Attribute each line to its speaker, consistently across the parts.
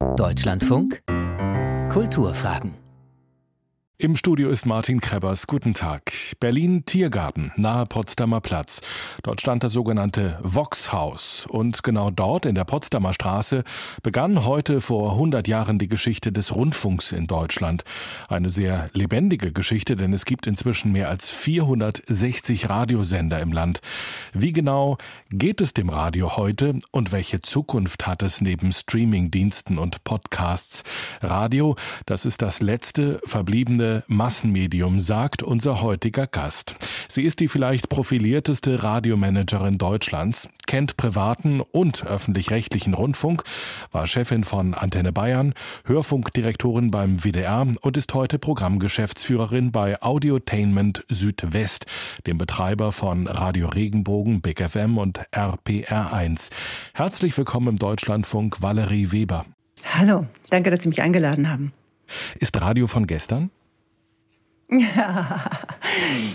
Speaker 1: Deutschlandfunk. Kulturfragen
Speaker 2: im Studio ist Martin Krebbers. Guten Tag. Berlin Tiergarten, nahe Potsdamer Platz. Dort stand das sogenannte Vox-Haus. Und genau dort in der Potsdamer Straße begann heute vor 100 Jahren die Geschichte des Rundfunks in Deutschland. Eine sehr lebendige Geschichte, denn es gibt inzwischen mehr als 460 Radiosender im Land. Wie genau geht es dem Radio heute und welche Zukunft hat es neben Streamingdiensten und Podcasts? Radio, das ist das letzte verbliebene Massenmedium, sagt unser heutiger Gast. Sie ist die vielleicht profilierteste Radiomanagerin Deutschlands, kennt privaten und öffentlich-rechtlichen Rundfunk, war Chefin von Antenne Bayern, Hörfunkdirektorin beim WDR und ist heute Programmgeschäftsführerin bei Audiotainment Südwest, dem Betreiber von Radio Regenbogen, Big FM und RPR1. Herzlich willkommen im Deutschlandfunk, Valerie Weber.
Speaker 3: Hallo, danke, dass Sie mich eingeladen haben.
Speaker 2: Ist Radio von gestern?
Speaker 3: Ja,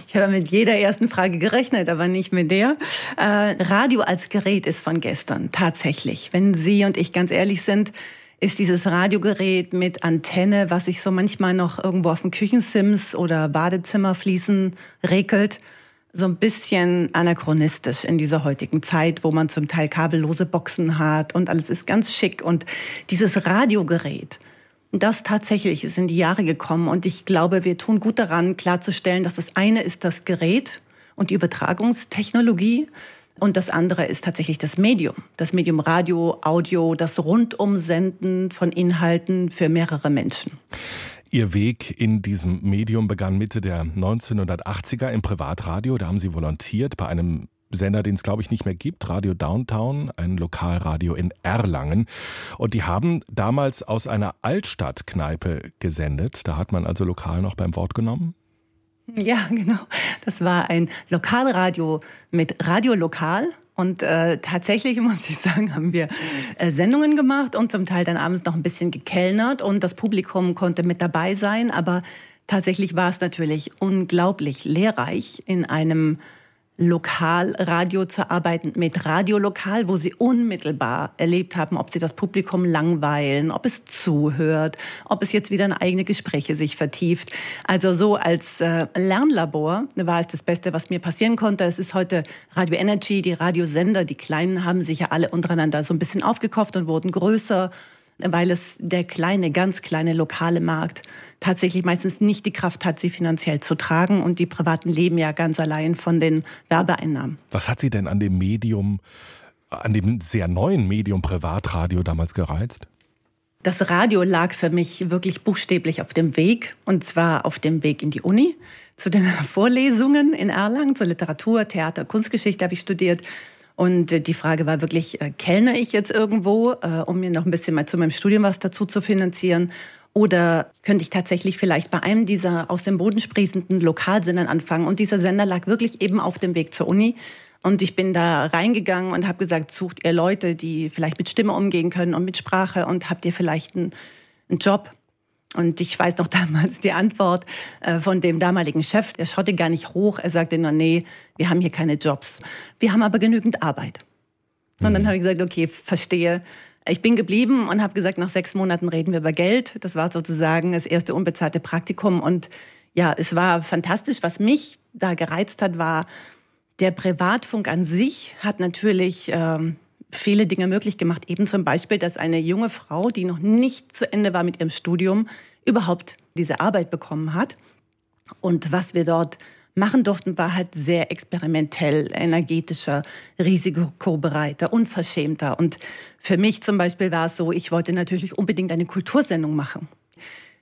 Speaker 3: ich habe mit jeder ersten Frage gerechnet, aber nicht mit der. Äh, Radio als Gerät ist von gestern, tatsächlich. Wenn Sie und ich ganz ehrlich sind, ist dieses Radiogerät mit Antenne, was sich so manchmal noch irgendwo auf dem Küchensims oder Badezimmerfliesen regelt, so ein bisschen anachronistisch in dieser heutigen Zeit, wo man zum Teil kabellose Boxen hat und alles ist ganz schick. Und dieses Radiogerät, das tatsächlich ist in die Jahre gekommen und ich glaube, wir tun gut daran, klarzustellen, dass das eine ist das Gerät und die Übertragungstechnologie und das andere ist tatsächlich das Medium. Das Medium Radio, Audio, das Rundumsenden von Inhalten für mehrere Menschen.
Speaker 2: Ihr Weg in diesem Medium begann Mitte der 1980er im Privatradio. Da haben Sie volontiert bei einem Sender, den es glaube ich nicht mehr gibt, Radio Downtown, ein Lokalradio in Erlangen. Und die haben damals aus einer Altstadtkneipe gesendet. Da hat man also lokal noch beim Wort genommen.
Speaker 3: Ja, genau. Das war ein Lokalradio mit Radiolokal. Und äh, tatsächlich, muss ich sagen, haben wir äh, Sendungen gemacht und zum Teil dann abends noch ein bisschen gekellnert und das Publikum konnte mit dabei sein. Aber tatsächlich war es natürlich unglaublich lehrreich in einem Lokalradio zu arbeiten, mit Radiolokal, wo sie unmittelbar erlebt haben, ob sie das Publikum langweilen, ob es zuhört, ob es jetzt wieder in eigene Gespräche sich vertieft. Also so als äh, Lernlabor war es das Beste, was mir passieren konnte. Es ist heute Radio Energy, die Radiosender, die Kleinen haben sich ja alle untereinander so ein bisschen aufgekauft und wurden größer weil es der kleine, ganz kleine lokale Markt tatsächlich meistens nicht die Kraft hat, sie finanziell zu tragen. Und die Privaten leben ja ganz allein von den Werbeeinnahmen.
Speaker 2: Was hat Sie denn an dem Medium, an dem sehr neuen Medium Privatradio damals gereizt?
Speaker 3: Das Radio lag für mich wirklich buchstäblich auf dem Weg, und zwar auf dem Weg in die Uni, zu den Vorlesungen in Erlangen, zur Literatur, Theater, Kunstgeschichte habe ich studiert. Und äh, die Frage war wirklich, äh, kellne ich jetzt irgendwo, äh, um mir noch ein bisschen mal zu meinem Studium was dazu zu finanzieren? Oder könnte ich tatsächlich vielleicht bei einem dieser aus dem Boden sprießenden Lokalsendern anfangen? Und dieser Sender lag wirklich eben auf dem Weg zur Uni. Und ich bin da reingegangen und habe gesagt, sucht ihr Leute, die vielleicht mit Stimme umgehen können und mit Sprache und habt ihr vielleicht einen, einen Job? Und ich weiß noch damals die Antwort äh, von dem damaligen Chef, der schaute gar nicht hoch, er sagte nur, nee, wir haben hier keine Jobs. Wir haben aber genügend Arbeit. Und dann mhm. habe ich gesagt, okay, verstehe. Ich bin geblieben und habe gesagt, nach sechs Monaten reden wir über Geld. Das war sozusagen das erste unbezahlte Praktikum. Und ja, es war fantastisch. Was mich da gereizt hat, war, der Privatfunk an sich hat natürlich ähm, viele Dinge möglich gemacht. Eben zum Beispiel, dass eine junge Frau, die noch nicht zu Ende war mit ihrem Studium, überhaupt diese Arbeit bekommen hat. Und was wir dort machen durften, war halt sehr experimentell, energetischer, risikobereiter, unverschämter. Und für mich zum Beispiel war es so, ich wollte natürlich unbedingt eine Kultursendung machen.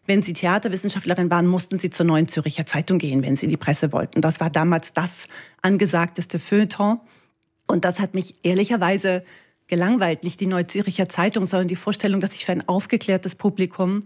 Speaker 3: Wenn Sie Theaterwissenschaftlerin waren, mussten Sie zur Neuen Zürcher Zeitung gehen, wenn Sie in die Presse wollten. Das war damals das angesagteste Feuilleton. Und das hat mich ehrlicherweise gelangweilt. Nicht die Neue Zürcher Zeitung, sondern die Vorstellung, dass ich für ein aufgeklärtes Publikum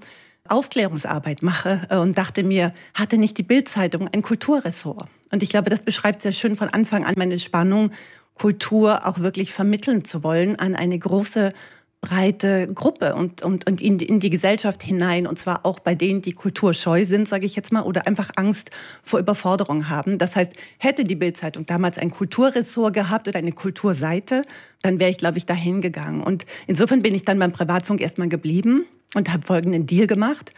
Speaker 3: Aufklärungsarbeit mache äh, und dachte mir, hatte nicht die Bildzeitung ein Kulturressort? Und ich glaube, das beschreibt sehr schön von Anfang an meine Spannung, Kultur auch wirklich vermitteln zu wollen an eine große breite Gruppe und, und, und in, in die Gesellschaft hinein. Und zwar auch bei denen, die kulturscheu sind, sage ich jetzt mal, oder einfach Angst vor Überforderung haben. Das heißt, hätte die Bildzeitung damals ein Kulturressort gehabt oder eine Kulturseite, dann wäre ich, glaube ich, dahin gegangen. Und insofern bin ich dann beim Privatfunk erstmal geblieben und habe folgenden Deal gemacht.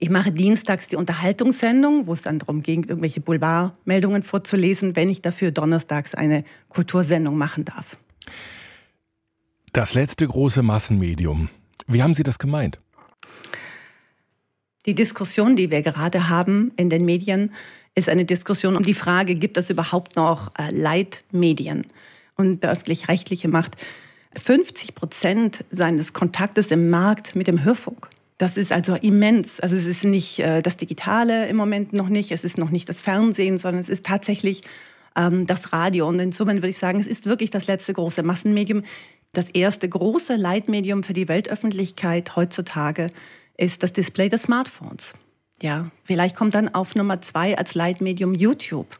Speaker 3: Ich mache dienstags die Unterhaltungssendung, wo es dann darum ging, irgendwelche Boulevardmeldungen vorzulesen, wenn ich dafür donnerstags eine Kultursendung machen darf.
Speaker 2: Das letzte große Massenmedium. Wie haben Sie das gemeint?
Speaker 3: Die Diskussion, die wir gerade haben in den Medien, ist eine Diskussion um die Frage, gibt es überhaupt noch äh, Leitmedien? Und der öffentlich-rechtliche macht 50 Prozent seines Kontaktes im Markt mit dem Hörfunk. Das ist also immens. Also es ist nicht äh, das Digitale im Moment noch nicht, es ist noch nicht das Fernsehen, sondern es ist tatsächlich ähm, das Radio. Und insofern würde ich sagen, es ist wirklich das letzte große Massenmedium. Das erste große Leitmedium für die Weltöffentlichkeit heutzutage ist das Display des Smartphones. Ja, vielleicht kommt dann auf Nummer zwei als Leitmedium YouTube.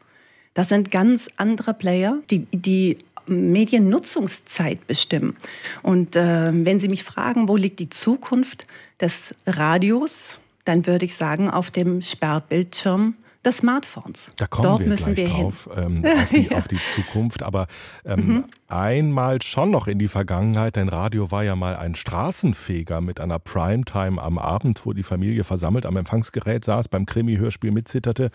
Speaker 3: Das sind ganz andere Player, die, die Mediennutzungszeit bestimmen. Und äh, wenn Sie mich fragen, wo liegt die Zukunft des Radios, dann würde ich sagen, auf dem Sperrbildschirm des Smartphones.
Speaker 2: Da kommen Dort wir müssen gleich wir drauf, ähm, auf, die, ja. auf, die, Zukunft. Aber ähm, mhm. einmal schon noch in die Vergangenheit, denn Radio war ja mal ein Straßenfeger mit einer Primetime am Abend, wo die Familie versammelt am Empfangsgerät saß, beim Krimi-Hörspiel mitzitterte.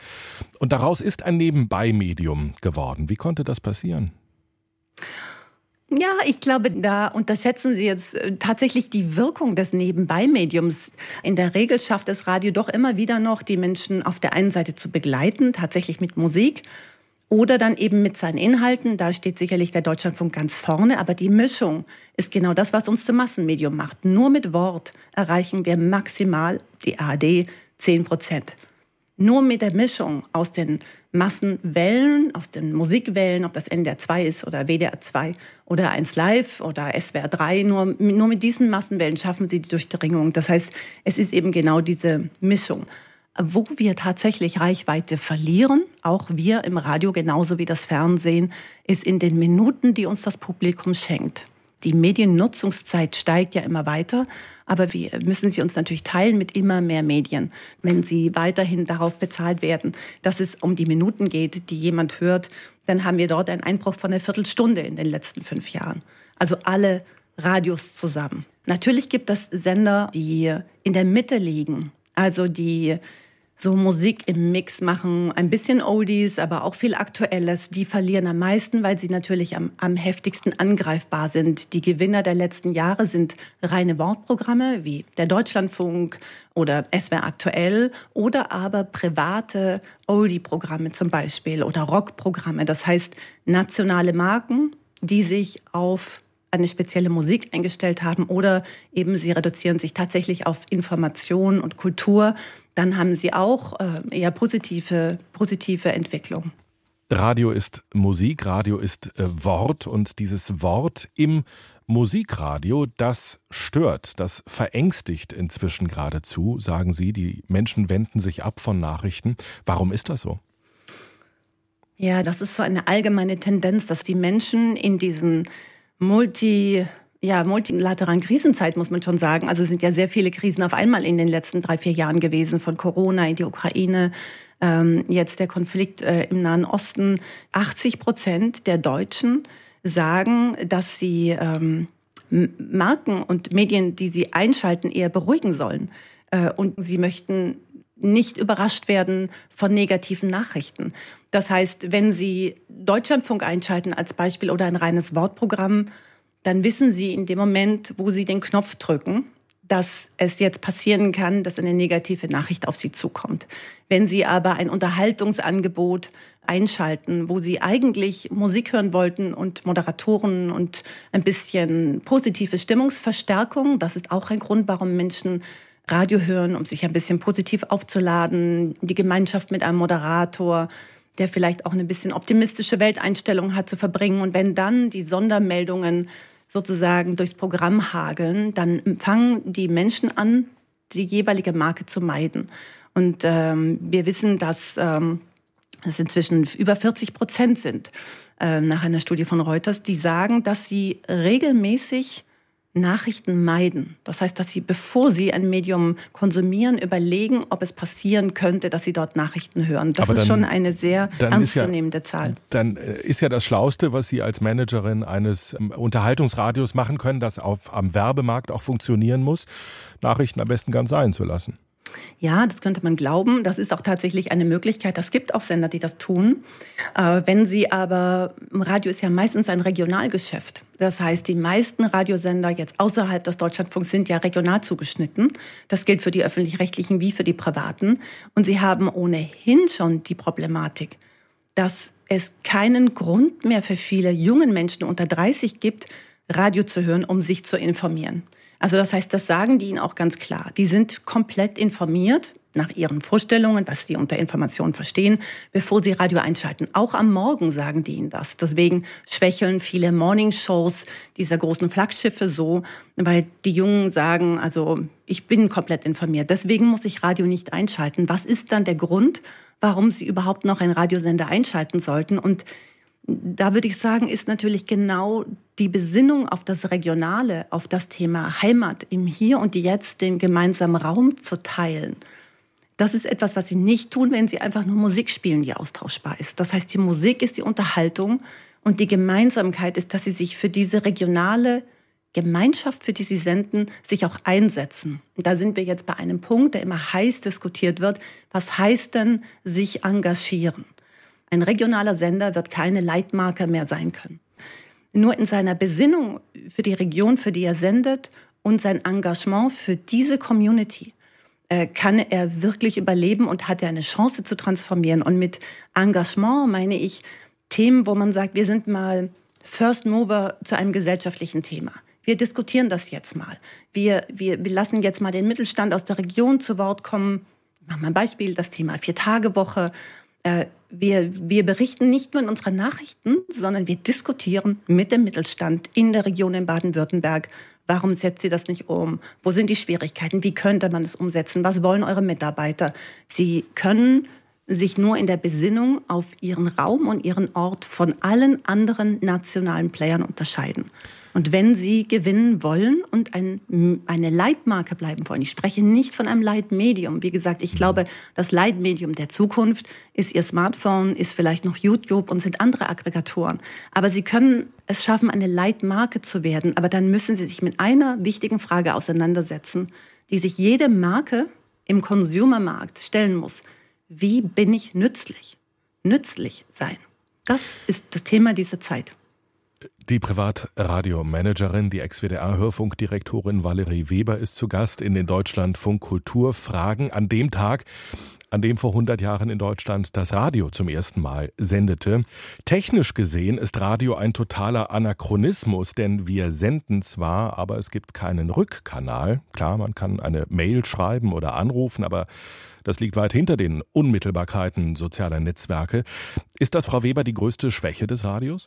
Speaker 2: Und daraus ist ein Nebenbei-Medium geworden. Wie konnte das passieren?
Speaker 3: Ja, ich glaube, da unterschätzen Sie jetzt äh, tatsächlich die Wirkung des Nebenbei-Mediums. In der Regel schafft das Radio doch immer wieder noch, die Menschen auf der einen Seite zu begleiten, tatsächlich mit Musik oder dann eben mit seinen Inhalten. Da steht sicherlich der Deutschlandfunk ganz vorne, aber die Mischung ist genau das, was uns zum Massenmedium macht. Nur mit Wort erreichen wir maximal die ARD 10 Prozent. Nur mit der Mischung aus den Massenwellen, aus den Musikwellen, ob das NDR 2 ist oder WDR 2 oder 1 Live oder SWR 3, nur, nur mit diesen Massenwellen schaffen sie die Durchdringung. Das heißt, es ist eben genau diese Mischung. Wo wir tatsächlich Reichweite verlieren, auch wir im Radio genauso wie das Fernsehen, ist in den Minuten, die uns das Publikum schenkt. Die Mediennutzungszeit steigt ja immer weiter, aber wir müssen sie uns natürlich teilen mit immer mehr Medien. Wenn sie weiterhin darauf bezahlt werden, dass es um die Minuten geht, die jemand hört, dann haben wir dort einen Einbruch von einer Viertelstunde in den letzten fünf Jahren. Also alle Radios zusammen. Natürlich gibt es Sender, die in der Mitte liegen, also die so Musik im Mix machen, ein bisschen Oldies, aber auch viel Aktuelles. Die verlieren am meisten, weil sie natürlich am, am heftigsten angreifbar sind. Die Gewinner der letzten Jahre sind reine Wortprogramme wie der Deutschlandfunk oder SWR aktuell oder aber private Oldie-Programme zum Beispiel oder Rockprogramme. Das heißt nationale Marken, die sich auf eine spezielle Musik eingestellt haben oder eben sie reduzieren sich tatsächlich auf Information und Kultur dann haben sie auch äh, eher positive, positive Entwicklung.
Speaker 2: Radio ist Musik, Radio ist äh, Wort und dieses Wort im Musikradio, das stört, das verängstigt inzwischen geradezu, sagen Sie. Die Menschen wenden sich ab von Nachrichten. Warum ist das so?
Speaker 3: Ja, das ist so eine allgemeine Tendenz, dass die Menschen in diesen Multi ja, multilateralen Krisenzeit, muss man schon sagen. Also es sind ja sehr viele Krisen auf einmal in den letzten drei, vier Jahren gewesen, von Corona in die Ukraine, ähm, jetzt der Konflikt äh, im Nahen Osten. 80 Prozent der Deutschen sagen, dass sie ähm, Marken und Medien, die sie einschalten, eher beruhigen sollen. Äh, und sie möchten nicht überrascht werden von negativen Nachrichten. Das heißt, wenn Sie Deutschlandfunk einschalten als Beispiel oder ein reines Wortprogramm, dann wissen Sie in dem Moment, wo Sie den Knopf drücken, dass es jetzt passieren kann, dass eine negative Nachricht auf Sie zukommt. Wenn Sie aber ein Unterhaltungsangebot einschalten, wo Sie eigentlich Musik hören wollten und Moderatoren und ein bisschen positive Stimmungsverstärkung, das ist auch ein Grund, warum Menschen Radio hören, um sich ein bisschen positiv aufzuladen, die Gemeinschaft mit einem Moderator, der vielleicht auch eine bisschen optimistische Welteinstellung hat, zu verbringen. Und wenn dann die Sondermeldungen sozusagen durchs Programm hageln, dann fangen die Menschen an, die jeweilige Marke zu meiden. Und ähm, wir wissen, dass ähm, es inzwischen über 40 Prozent sind, äh, nach einer Studie von Reuters, die sagen, dass sie regelmäßig Nachrichten meiden. Das heißt, dass sie, bevor sie ein Medium konsumieren, überlegen, ob es passieren könnte, dass sie dort Nachrichten hören. Das
Speaker 2: Aber
Speaker 3: ist
Speaker 2: dann,
Speaker 3: schon eine sehr ernstzunehmende
Speaker 2: ja,
Speaker 3: Zahl.
Speaker 2: Dann äh, ist ja das Schlauste, was Sie als Managerin eines ähm, Unterhaltungsradios machen können, das auf, am Werbemarkt auch funktionieren muss, Nachrichten am besten ganz sein zu lassen.
Speaker 3: Ja, das könnte man glauben. Das ist auch tatsächlich eine Möglichkeit. Es gibt auch Sender, die das tun. Äh, wenn sie aber, Radio ist ja meistens ein Regionalgeschäft. Das heißt, die meisten Radiosender jetzt außerhalb des Deutschlandfunks sind ja regional zugeschnitten. Das gilt für die öffentlich-rechtlichen wie für die privaten. Und sie haben ohnehin schon die Problematik, dass es keinen Grund mehr für viele jungen Menschen unter 30 gibt, Radio zu hören, um sich zu informieren. Also das heißt, das sagen die ihnen auch ganz klar. Die sind komplett informiert nach ihren Vorstellungen, was sie unter Informationen verstehen, bevor sie Radio einschalten. Auch am Morgen sagen die ihnen das. Deswegen schwächeln viele Morningshows dieser großen Flaggschiffe so, weil die Jungen sagen, also ich bin komplett informiert. Deswegen muss ich Radio nicht einschalten. Was ist dann der Grund, warum sie überhaupt noch einen Radiosender einschalten sollten? Und da würde ich sagen, ist natürlich genau die Besinnung auf das Regionale, auf das Thema Heimat im Hier und Jetzt, den gemeinsamen Raum zu teilen. Das ist etwas, was sie nicht tun, wenn sie einfach nur Musik spielen, die austauschbar ist. Das heißt, die Musik ist die Unterhaltung und die Gemeinsamkeit ist, dass sie sich für diese regionale Gemeinschaft, für die sie senden, sich auch einsetzen. Und da sind wir jetzt bei einem Punkt, der immer heiß diskutiert wird. Was heißt denn sich engagieren? Ein regionaler Sender wird keine Leitmarke mehr sein können. Nur in seiner Besinnung für die Region, für die er sendet und sein Engagement für diese Community äh, kann er wirklich überleben und hat er eine Chance zu transformieren. Und mit Engagement meine ich Themen, wo man sagt, wir sind mal First Mover zu einem gesellschaftlichen Thema. Wir diskutieren das jetzt mal. Wir, wir, wir lassen jetzt mal den Mittelstand aus der Region zu Wort kommen. Machen wir ein Beispiel, das Thema Vier-Tage-Woche äh, wir, wir berichten nicht nur in unseren Nachrichten, sondern wir diskutieren mit dem Mittelstand in der Region in Baden-Württemberg. Warum setzt sie das nicht um? Wo sind die Schwierigkeiten? Wie könnte man es umsetzen? Was wollen eure Mitarbeiter? Sie können sich nur in der Besinnung auf ihren Raum und ihren Ort von allen anderen nationalen Playern unterscheiden. Und wenn Sie gewinnen wollen und ein, eine Leitmarke bleiben wollen, ich spreche nicht von einem Leitmedium. Wie gesagt, ich glaube, das Leitmedium der Zukunft ist Ihr Smartphone, ist vielleicht noch YouTube und sind andere Aggregatoren. Aber Sie können es schaffen, eine Leitmarke zu werden. Aber dann müssen Sie sich mit einer wichtigen Frage auseinandersetzen, die sich jede Marke im Consumermarkt stellen muss. Wie bin ich nützlich? Nützlich sein. Das ist das Thema dieser Zeit.
Speaker 2: Die Privatradiomanagerin, die Ex-WDR-Hörfunkdirektorin Valerie Weber ist zu Gast in den Deutschlandfunk Kulturfragen an dem Tag, an dem vor 100 Jahren in Deutschland das Radio zum ersten Mal sendete. Technisch gesehen ist Radio ein totaler Anachronismus, denn wir senden zwar, aber es gibt keinen Rückkanal. Klar, man kann eine Mail schreiben oder anrufen, aber das liegt weit hinter den Unmittelbarkeiten sozialer Netzwerke. Ist das, Frau Weber, die größte Schwäche des Radios?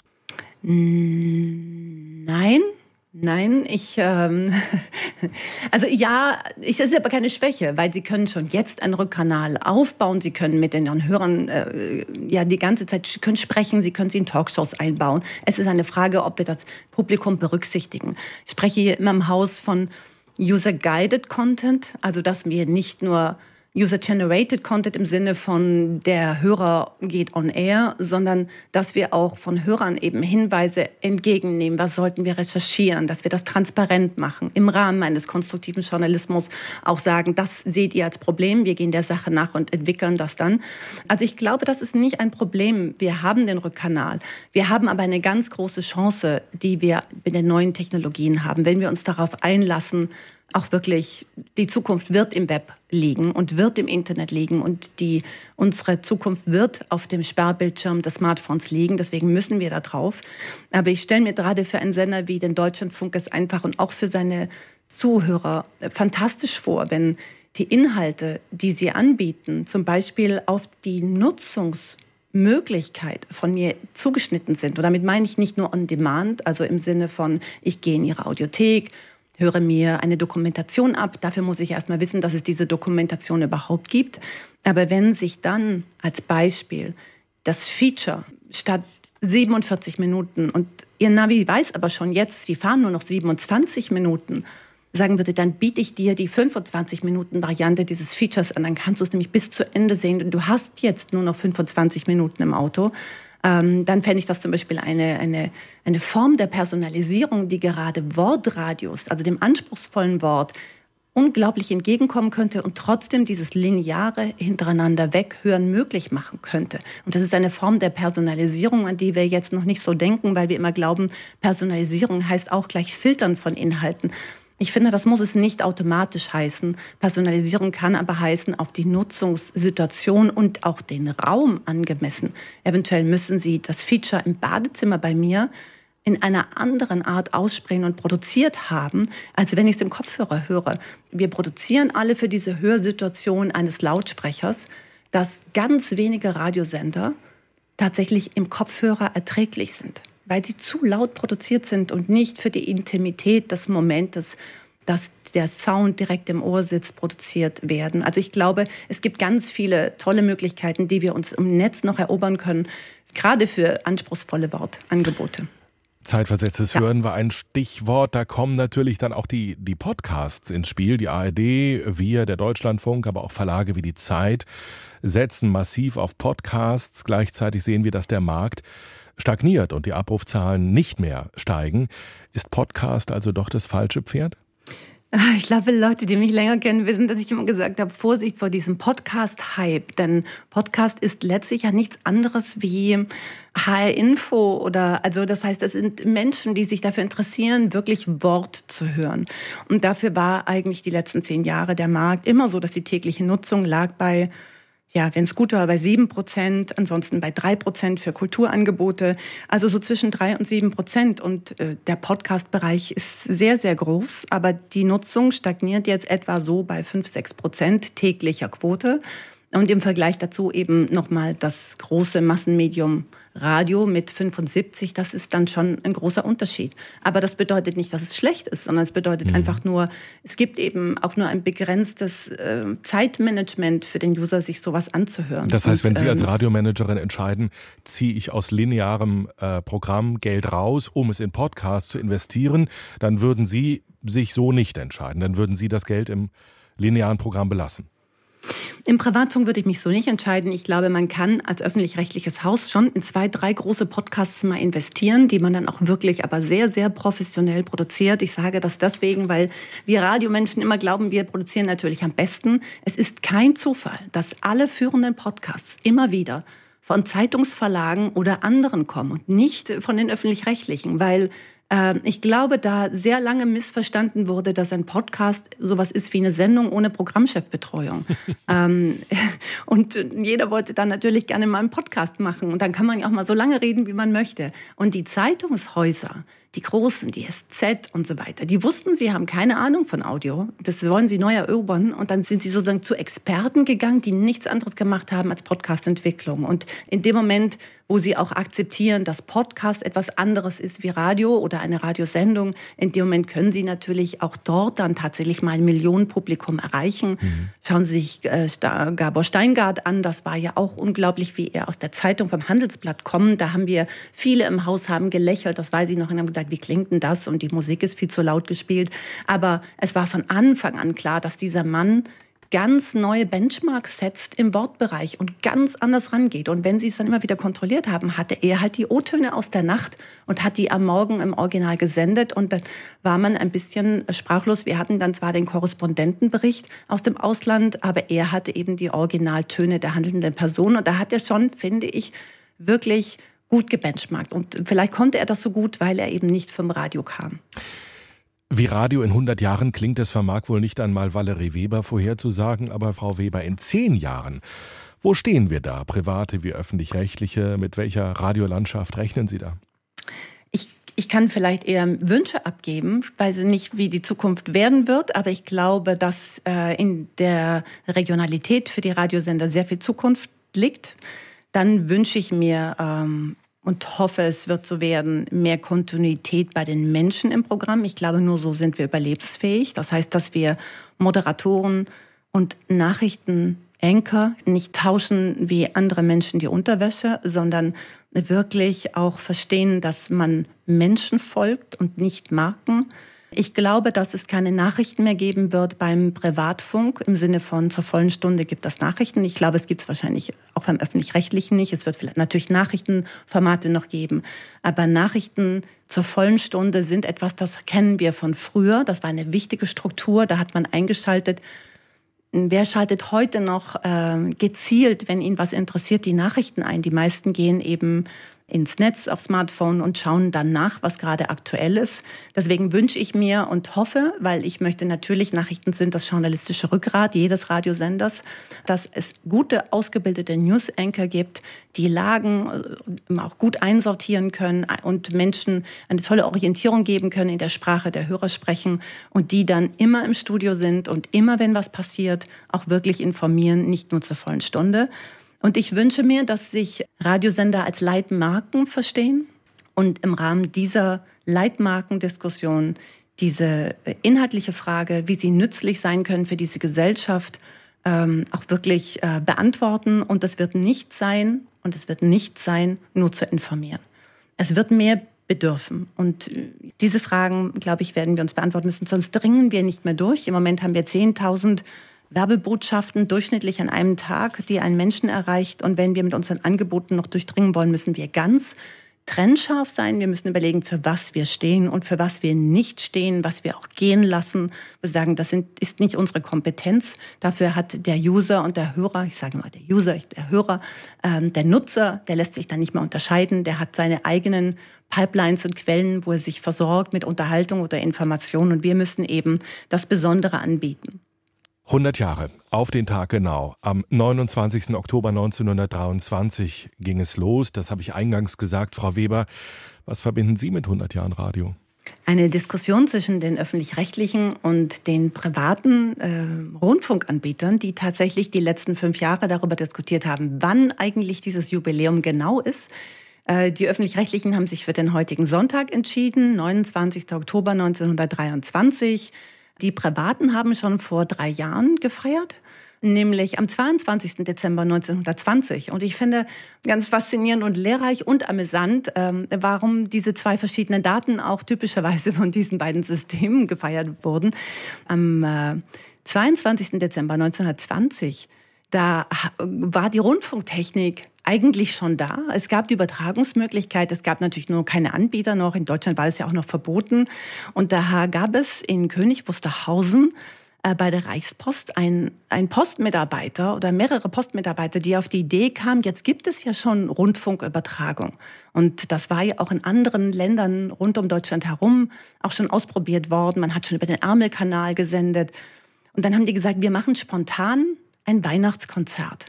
Speaker 3: Nein, Nein, ich, ähm, also ja, ich, das ist aber keine Schwäche, weil Sie können schon jetzt einen Rückkanal aufbauen. Sie können mit den Hörern äh, ja die ganze Zeit können sprechen. Sie können sie in Talkshows einbauen. Es ist eine Frage, ob wir das Publikum berücksichtigen. Ich spreche hier immer im Haus von User-Guided Content, also dass wir nicht nur User-Generated Content im Sinne von der Hörer geht on air, sondern dass wir auch von Hörern eben Hinweise entgegennehmen. Was sollten wir recherchieren? Dass wir das transparent machen. Im Rahmen eines konstruktiven Journalismus auch sagen, das seht ihr als Problem. Wir gehen der Sache nach und entwickeln das dann. Also ich glaube, das ist nicht ein Problem. Wir haben den Rückkanal. Wir haben aber eine ganz große Chance, die wir mit den neuen Technologien haben, wenn wir uns darauf einlassen, auch wirklich, die Zukunft wird im Web liegen und wird im Internet liegen und die, unsere Zukunft wird auf dem Sperrbildschirm des Smartphones liegen. Deswegen müssen wir da drauf. Aber ich stelle mir gerade für einen Sender wie den Deutschlandfunk es einfach und auch für seine Zuhörer fantastisch vor, wenn die Inhalte, die sie anbieten, zum Beispiel auf die Nutzungsmöglichkeit von mir zugeschnitten sind. Und damit meine ich nicht nur on demand, also im Sinne von, ich gehe in Ihre Audiothek höre mir eine Dokumentation ab. Dafür muss ich erstmal wissen, dass es diese Dokumentation überhaupt gibt. Aber wenn sich dann als Beispiel das Feature statt 47 Minuten und Ihr Navi weiß aber schon jetzt, Sie fahren nur noch 27 Minuten, sagen würde, dann biete ich dir die 25 Minuten Variante dieses Features an, dann kannst du es nämlich bis zu Ende sehen und du hast jetzt nur noch 25 Minuten im Auto. Ähm, dann fände ich das zum Beispiel eine, eine, eine Form der Personalisierung, die gerade Wortradius, also dem anspruchsvollen Wort, unglaublich entgegenkommen könnte und trotzdem dieses lineare hintereinander weghören möglich machen könnte. Und das ist eine Form der Personalisierung, an die wir jetzt noch nicht so denken, weil wir immer glauben, Personalisierung heißt auch gleich Filtern von Inhalten. Ich finde, das muss es nicht automatisch heißen. Personalisierung kann aber heißen, auf die Nutzungssituation und auch den Raum angemessen. Eventuell müssen Sie das Feature im Badezimmer bei mir in einer anderen Art aussprechen und produziert haben, als wenn ich es im Kopfhörer höre. Wir produzieren alle für diese Hörsituation eines Lautsprechers, dass ganz wenige Radiosender tatsächlich im Kopfhörer erträglich sind weil sie zu laut produziert sind und nicht für die Intimität des Momentes, dass der Sound direkt im Ohr sitzt, produziert werden. Also ich glaube, es gibt ganz viele tolle Möglichkeiten, die wir uns im Netz noch erobern können, gerade für anspruchsvolle Wortangebote.
Speaker 2: Zeitversetztes ja. Hören war ein Stichwort. Da kommen natürlich dann auch die, die Podcasts ins Spiel. Die ARD, wir, der Deutschlandfunk, aber auch Verlage wie die Zeit setzen massiv auf Podcasts. Gleichzeitig sehen wir, dass der Markt stagniert und die Abrufzahlen nicht mehr steigen. Ist Podcast also doch das falsche Pferd?
Speaker 3: Ich glaube, Leute, die mich länger kennen, wissen, dass ich immer gesagt habe, Vorsicht vor diesem Podcast-Hype. Denn Podcast ist letztlich ja nichts anderes wie HR-Info oder, also das heißt, es sind Menschen, die sich dafür interessieren, wirklich Wort zu hören. Und dafür war eigentlich die letzten zehn Jahre der Markt immer so, dass die tägliche Nutzung lag bei ja, wenn es gut war, bei sieben Prozent, ansonsten bei drei Prozent für Kulturangebote. Also so zwischen drei und sieben Prozent. Und äh, der Podcast-Bereich ist sehr, sehr groß, aber die Nutzung stagniert jetzt etwa so bei fünf, sechs Prozent täglicher Quote. Und im Vergleich dazu eben nochmal das große Massenmedium Radio mit 75, das ist dann schon ein großer Unterschied. Aber das bedeutet nicht, dass es schlecht ist, sondern es bedeutet mhm. einfach nur, es gibt eben auch nur ein begrenztes äh, Zeitmanagement für den User, sich sowas anzuhören.
Speaker 2: Das heißt, Und, wenn Sie als ähm, Radiomanagerin entscheiden, ziehe ich aus linearem äh, Programm Geld raus, um es in Podcasts zu investieren, dann würden Sie sich so nicht entscheiden. Dann würden Sie das Geld im linearen Programm belassen.
Speaker 3: Im Privatfunk würde ich mich so nicht entscheiden. Ich glaube, man kann als öffentlich-rechtliches Haus schon in zwei, drei große Podcasts mal investieren, die man dann auch wirklich aber sehr, sehr professionell produziert. Ich sage das deswegen, weil wir Radiomenschen immer glauben, wir produzieren natürlich am besten. Es ist kein Zufall, dass alle führenden Podcasts immer wieder von Zeitungsverlagen oder anderen kommen und nicht von den öffentlich-rechtlichen, weil ich glaube, da sehr lange missverstanden wurde, dass ein Podcast sowas ist wie eine Sendung ohne Programmchefbetreuung. Ähm, und jeder wollte dann natürlich gerne mal einen Podcast machen. Und dann kann man ja auch mal so lange reden, wie man möchte. Und die Zeitungshäuser, die Großen, die SZ und so weiter, die wussten, sie haben keine Ahnung von Audio. Das wollen sie neu erobern. Und dann sind sie sozusagen zu Experten gegangen, die nichts anderes gemacht haben als Podcastentwicklung. Und in dem Moment, wo sie auch akzeptieren, dass Podcast etwas anderes ist wie Radio oder eine Radiosendung, in dem Moment können sie natürlich auch dort dann tatsächlich mal ein Millionenpublikum erreichen. Mhm. Schauen Sie sich äh, Gabor Steingart an, das war ja auch unglaublich, wie er aus der Zeitung vom Handelsblatt kommt. Da haben wir viele im Haus haben gelächelt, das weiß ich noch, und haben gesagt, wie klingt denn das? Und die Musik ist viel zu laut gespielt. Aber es war von Anfang an klar, dass dieser Mann ganz neue Benchmarks setzt im Wortbereich und ganz anders rangeht. Und wenn Sie es dann immer wieder kontrolliert haben, hatte er halt die O-Töne aus der Nacht und hat die am Morgen im Original gesendet. Und dann war man ein bisschen sprachlos. Wir hatten dann zwar den Korrespondentenbericht aus dem Ausland, aber er hatte eben die Originaltöne der handelnden Person. Und da hat er schon, finde ich, wirklich gut gebenchmarkt. Und vielleicht konnte er das so gut, weil er eben nicht vom Radio kam.
Speaker 2: Wie Radio in 100 Jahren klingt, es vermag wohl nicht einmal Valerie Weber vorherzusagen, aber Frau Weber, in zehn Jahren, wo stehen wir da, private wie öffentlich-rechtliche, mit welcher Radiolandschaft rechnen Sie da?
Speaker 3: Ich, ich kann vielleicht eher Wünsche abgeben, ich weiß nicht, wie die Zukunft werden wird, aber ich glaube, dass äh, in der Regionalität für die Radiosender sehr viel Zukunft liegt. Dann wünsche ich mir ähm, und hoffe, es wird so werden, mehr Kontinuität bei den Menschen im Programm. Ich glaube, nur so sind wir überlebensfähig. Das heißt, dass wir Moderatoren und Nachrichtenanker nicht tauschen wie andere Menschen die Unterwäsche, sondern wirklich auch verstehen, dass man Menschen folgt und nicht Marken. Ich glaube, dass es keine Nachrichten mehr geben wird beim Privatfunk im Sinne von zur vollen Stunde gibt es Nachrichten. Ich glaube, es gibt es wahrscheinlich auch beim öffentlich-rechtlichen nicht. Es wird vielleicht natürlich Nachrichtenformate noch geben, aber Nachrichten zur vollen Stunde sind etwas, das kennen wir von früher. Das war eine wichtige Struktur. Da hat man eingeschaltet. Wer schaltet heute noch äh, gezielt, wenn ihn was interessiert, die Nachrichten ein? Die meisten gehen eben ins Netz auf Smartphone und schauen dann nach, was gerade aktuell ist. Deswegen wünsche ich mir und hoffe, weil ich möchte natürlich, Nachrichten sind das journalistische Rückgrat jedes Radiosenders, dass es gute, ausgebildete News-Anchor gibt, die Lagen äh, auch gut einsortieren können und Menschen eine tolle Orientierung geben können, in der Sprache der Hörer sprechen und die dann immer im Studio sind und immer, wenn was passiert, auch wirklich informieren, nicht nur zur vollen Stunde. Und ich wünsche mir, dass sich Radiosender als Leitmarken verstehen und im Rahmen dieser Leitmarkendiskussion diese inhaltliche Frage, wie sie nützlich sein können für diese Gesellschaft, ähm, auch wirklich äh, beantworten. Und das wird nicht sein, und es wird nicht sein, nur zu informieren. Es wird mehr bedürfen. Und äh, diese Fragen, glaube ich, werden wir uns beantworten müssen. Sonst dringen wir nicht mehr durch. Im Moment haben wir 10.000 Werbebotschaften durchschnittlich an einem Tag, die einen Menschen erreicht. Und wenn wir mit unseren Angeboten noch durchdringen wollen, müssen wir ganz trennscharf sein. Wir müssen überlegen, für was wir stehen und für was wir nicht stehen, was wir auch gehen lassen. Wir sagen, das sind, ist nicht unsere Kompetenz. Dafür hat der User und der Hörer, ich sage mal der User, der Hörer, ähm, der Nutzer, der lässt sich dann nicht mehr unterscheiden. Der hat seine eigenen Pipelines und Quellen, wo er sich versorgt mit Unterhaltung oder Information. Und wir müssen eben das Besondere anbieten.
Speaker 2: 100 Jahre, auf den Tag genau. Am 29. Oktober 1923 ging es los. Das habe ich eingangs gesagt. Frau Weber, was verbinden Sie mit 100 Jahren Radio?
Speaker 3: Eine Diskussion zwischen den öffentlich-rechtlichen und den privaten äh, Rundfunkanbietern, die tatsächlich die letzten fünf Jahre darüber diskutiert haben, wann eigentlich dieses Jubiläum genau ist. Äh, die öffentlich-rechtlichen haben sich für den heutigen Sonntag entschieden, 29. Oktober 1923. Die Privaten haben schon vor drei Jahren gefeiert nämlich am 22. Dezember 1920. Und ich finde ganz faszinierend und lehrreich und amüsant, ähm, warum diese zwei verschiedenen Daten auch typischerweise von diesen beiden Systemen gefeiert wurden. Am äh, 22. Dezember 1920 da war die Rundfunktechnik eigentlich schon da. Es gab die Übertragungsmöglichkeit. Es gab natürlich nur keine Anbieter noch. In Deutschland war es ja auch noch verboten. Und da gab es in König Wusterhausen äh, bei der Reichspost ein, ein Postmitarbeiter oder mehrere Postmitarbeiter, die auf die Idee kamen, jetzt gibt es ja schon Rundfunkübertragung. Und das war ja auch in anderen Ländern rund um Deutschland herum auch schon ausprobiert worden. Man hat schon über den Ärmelkanal gesendet. Und dann haben die gesagt, wir machen spontan ein Weihnachtskonzert.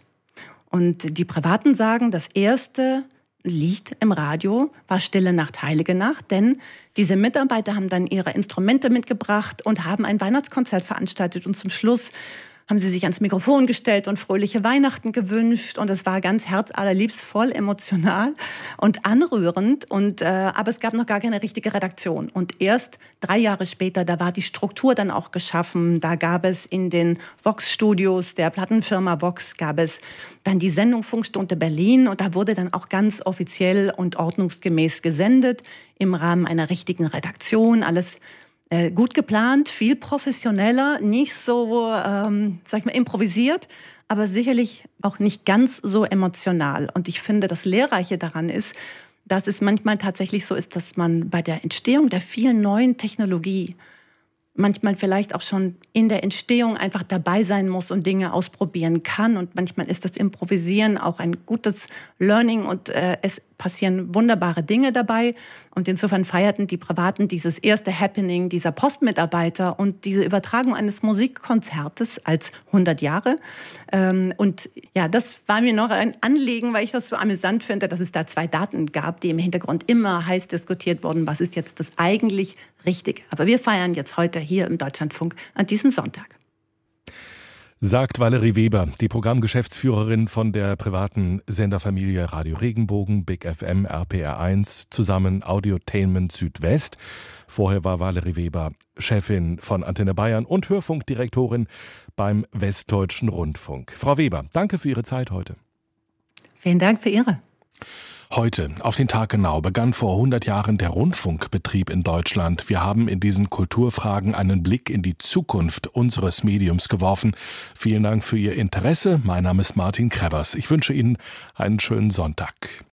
Speaker 3: Und die Privaten sagen, das erste Lied im Radio war Stille Nacht, Heilige Nacht, denn diese Mitarbeiter haben dann ihre Instrumente mitgebracht und haben ein Weihnachtskonzert veranstaltet und zum Schluss haben sie sich ans Mikrofon gestellt und fröhliche Weihnachten gewünscht. Und es war ganz herzallerliebst voll emotional und anrührend. Und, äh, aber es gab noch gar keine richtige Redaktion. Und erst drei Jahre später, da war die Struktur dann auch geschaffen. Da gab es in den Vox-Studios der Plattenfirma Vox, gab es dann die Sendung Funkstunde Berlin. Und da wurde dann auch ganz offiziell und ordnungsgemäß gesendet im Rahmen einer richtigen Redaktion. Alles äh, gut geplant, viel professioneller, nicht so, ähm, sag ich mal, improvisiert, aber sicherlich auch nicht ganz so emotional. Und ich finde, das Lehrreiche daran ist, dass es manchmal tatsächlich so ist, dass man bei der Entstehung der vielen neuen Technologie manchmal vielleicht auch schon in der Entstehung einfach dabei sein muss und Dinge ausprobieren kann. Und manchmal ist das Improvisieren auch ein gutes Learning und äh, es passieren wunderbare Dinge dabei. Und insofern feierten die Privaten dieses erste Happening dieser Postmitarbeiter und diese Übertragung eines Musikkonzertes als 100 Jahre. Ähm, und ja, das war mir noch ein Anliegen, weil ich das so amüsant finde, dass es da zwei Daten gab, die im Hintergrund immer heiß diskutiert wurden. Was ist jetzt das eigentlich Richtige? Aber wir feiern jetzt heute hier im Deutschlandfunk an diesem Sonntag.
Speaker 2: Sagt Valerie Weber, die Programmgeschäftsführerin von der privaten Senderfamilie Radio Regenbogen, Big FM, RPR1, zusammen Audiotainment Südwest. Vorher war Valerie Weber Chefin von Antenne Bayern und Hörfunkdirektorin beim Westdeutschen Rundfunk. Frau Weber, danke für Ihre Zeit heute.
Speaker 3: Vielen Dank für Ihre.
Speaker 2: Heute, auf den Tag genau, begann vor 100 Jahren der Rundfunkbetrieb in Deutschland. Wir haben in diesen Kulturfragen einen Blick in die Zukunft unseres Mediums geworfen. Vielen Dank für Ihr Interesse. Mein Name ist Martin Krebers. Ich wünsche Ihnen einen schönen Sonntag.